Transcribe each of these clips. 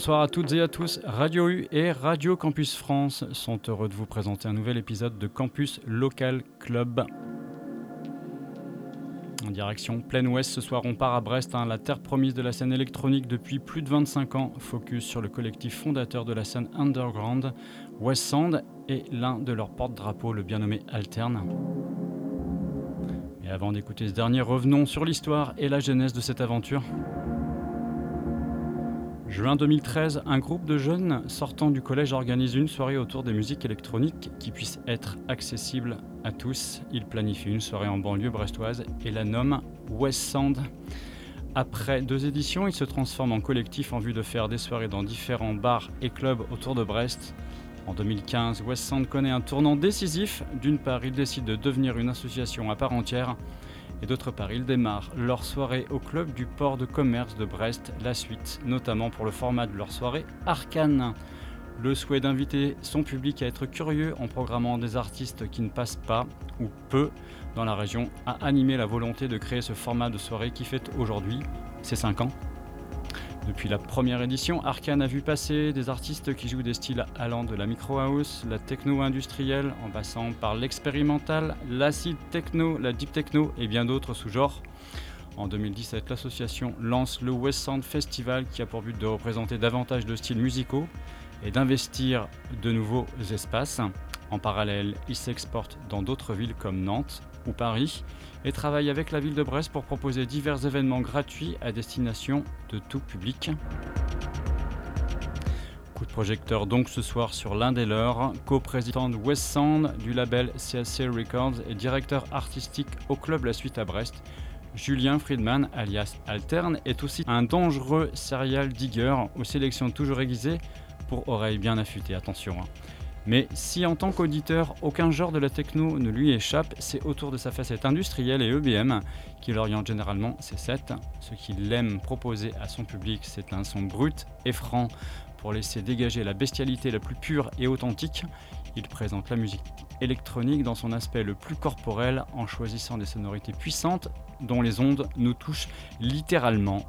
Bonsoir à toutes et à tous. Radio U et Radio Campus France sont heureux de vous présenter un nouvel épisode de Campus Local Club. En direction pleine ouest, ce soir on part à Brest, hein, la terre promise de la scène électronique depuis plus de 25 ans. Focus sur le collectif fondateur de la scène underground, West Sand, et l'un de leurs porte-drapeaux, le bien nommé Alterne. Et avant d'écouter ce dernier, revenons sur l'histoire et la genèse de cette aventure. Juin 2013, un groupe de jeunes sortant du collège organise une soirée autour des musiques électroniques qui puissent être accessibles à tous. Ils planifient une soirée en banlieue brestoise et la nomment West Sand. Après deux éditions, ils se transforment en collectif en vue de faire des soirées dans différents bars et clubs autour de Brest. En 2015, West Sand connaît un tournant décisif. D'une part, ils décident de devenir une association à part entière et d'autre part, ils démarrent leur soirée au club du port de commerce de Brest, la suite, notamment pour le format de leur soirée Arcane. Le souhait d'inviter son public à être curieux en programmant des artistes qui ne passent pas ou peu dans la région a animé la volonté de créer ce format de soirée qui fête aujourd'hui ses 5 ans. Depuis la première édition, Arkane a vu passer des artistes qui jouent des styles allant de la micro house, la techno industrielle, en passant par l'expérimental, l'acid techno, la deep techno et bien d'autres sous-genres. En 2017, l'association lance le West Sound Festival qui a pour but de représenter davantage de styles musicaux et d'investir de nouveaux espaces. En parallèle, il s'exporte dans d'autres villes comme Nantes ou Paris et travaille avec la ville de Brest pour proposer divers événements gratuits à destination de tout public. Coup de projecteur donc ce soir sur l'un des leurs, co-président de West Sound du label CSC Records et directeur artistique au club La Suite à Brest. Julien Friedman, alias Alterne, est aussi un dangereux serial digger aux sélections toujours aiguisées pour oreilles bien affûtées. Attention. Hein. Mais si en tant qu'auditeur, aucun genre de la techno ne lui échappe, c'est autour de sa facette industrielle et EBM qu'il oriente généralement ses sets. Ce qu'il aime proposer à son public, c'est un son brut et franc pour laisser dégager la bestialité la plus pure et authentique. Il présente la musique électronique dans son aspect le plus corporel en choisissant des sonorités puissantes dont les ondes nous touchent littéralement.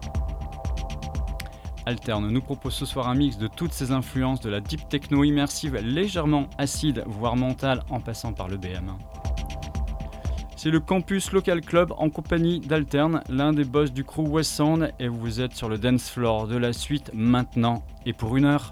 Alterne nous propose ce soir un mix de toutes ces influences de la deep techno immersive légèrement acide, voire mentale, en passant par le BM. C'est le campus Local Club en compagnie d'Alterne, l'un des boss du crew West Sound, et vous êtes sur le dance floor de la suite maintenant et pour une heure.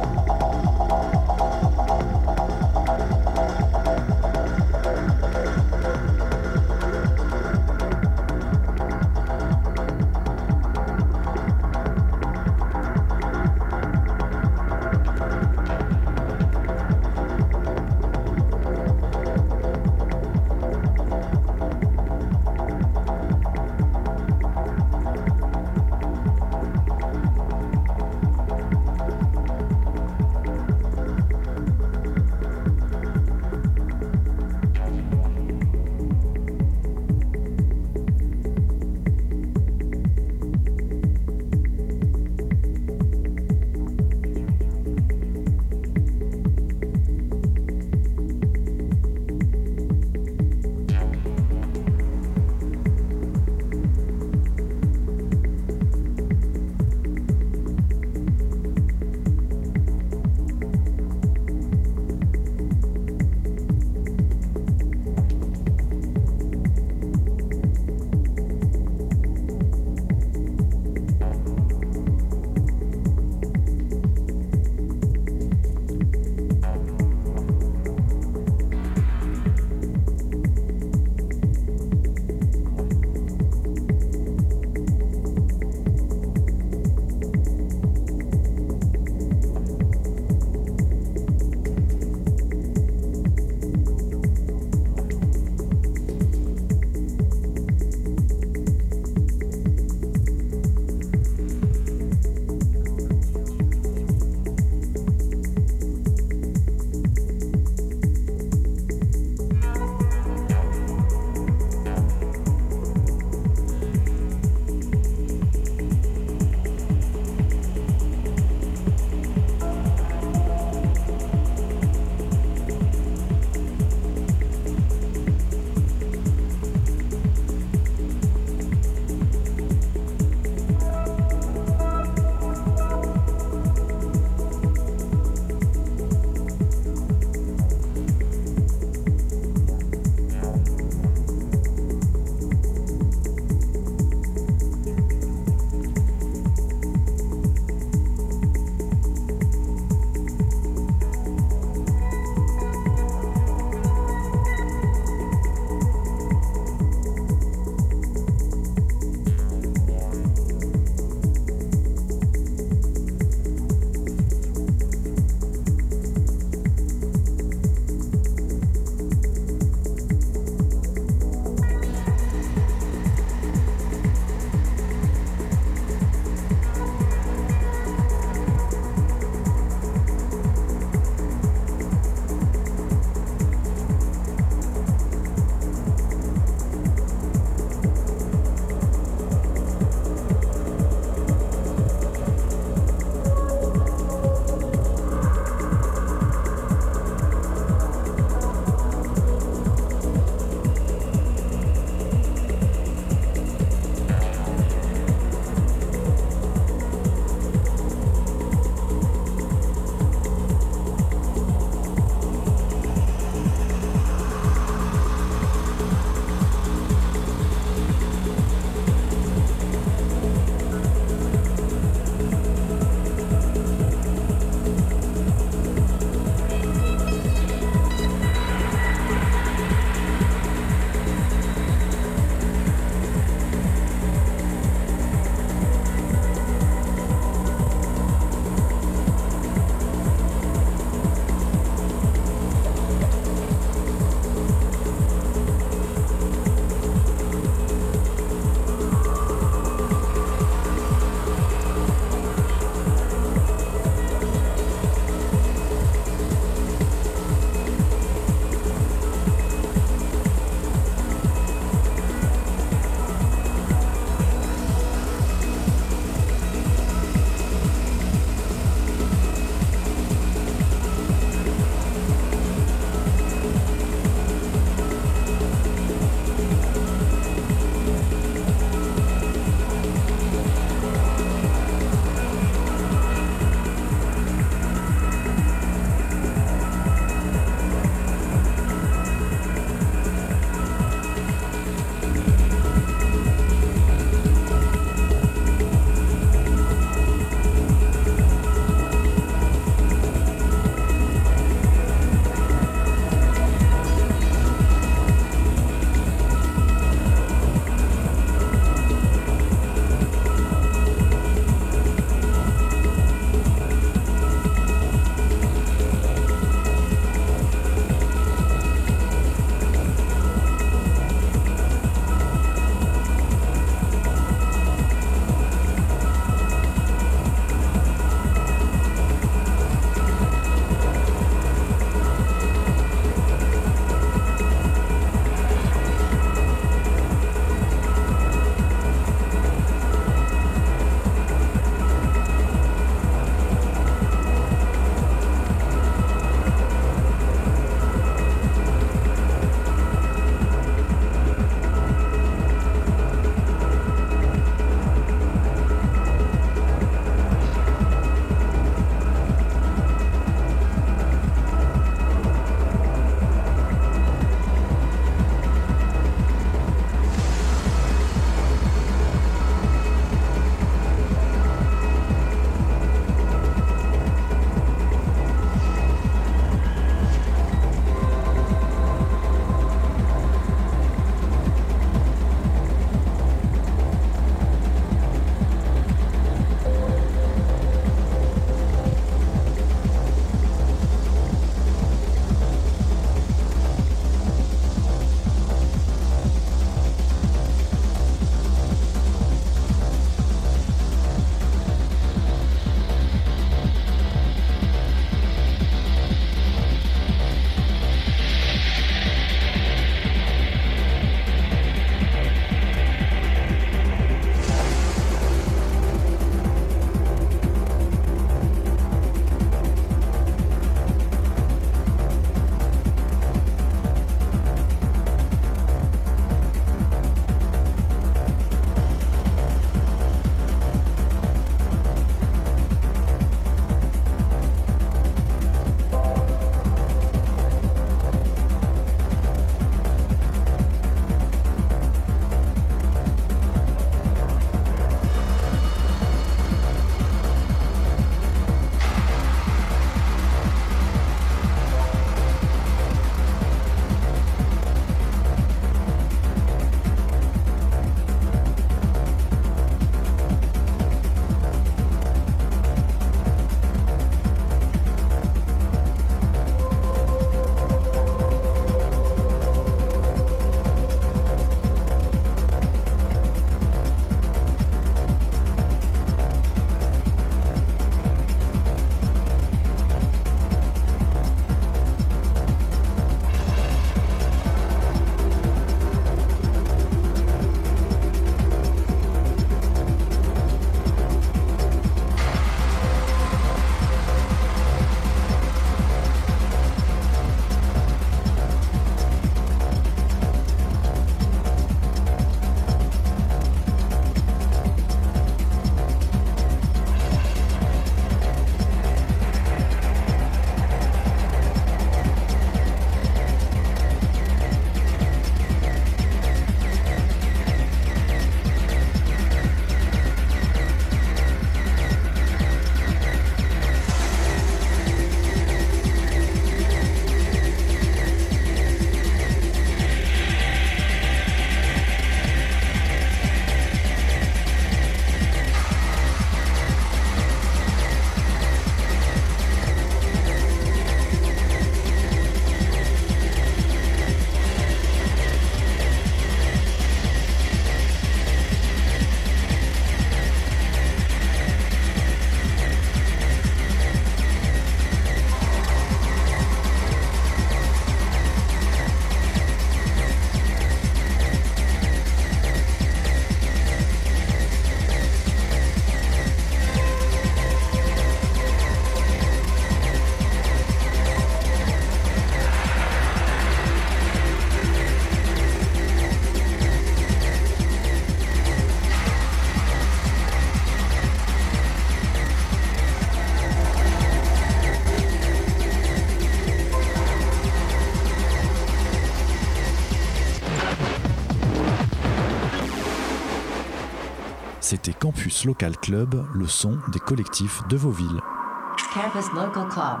C'était Campus Local Club, le son des collectifs de vos. Campus Local Club.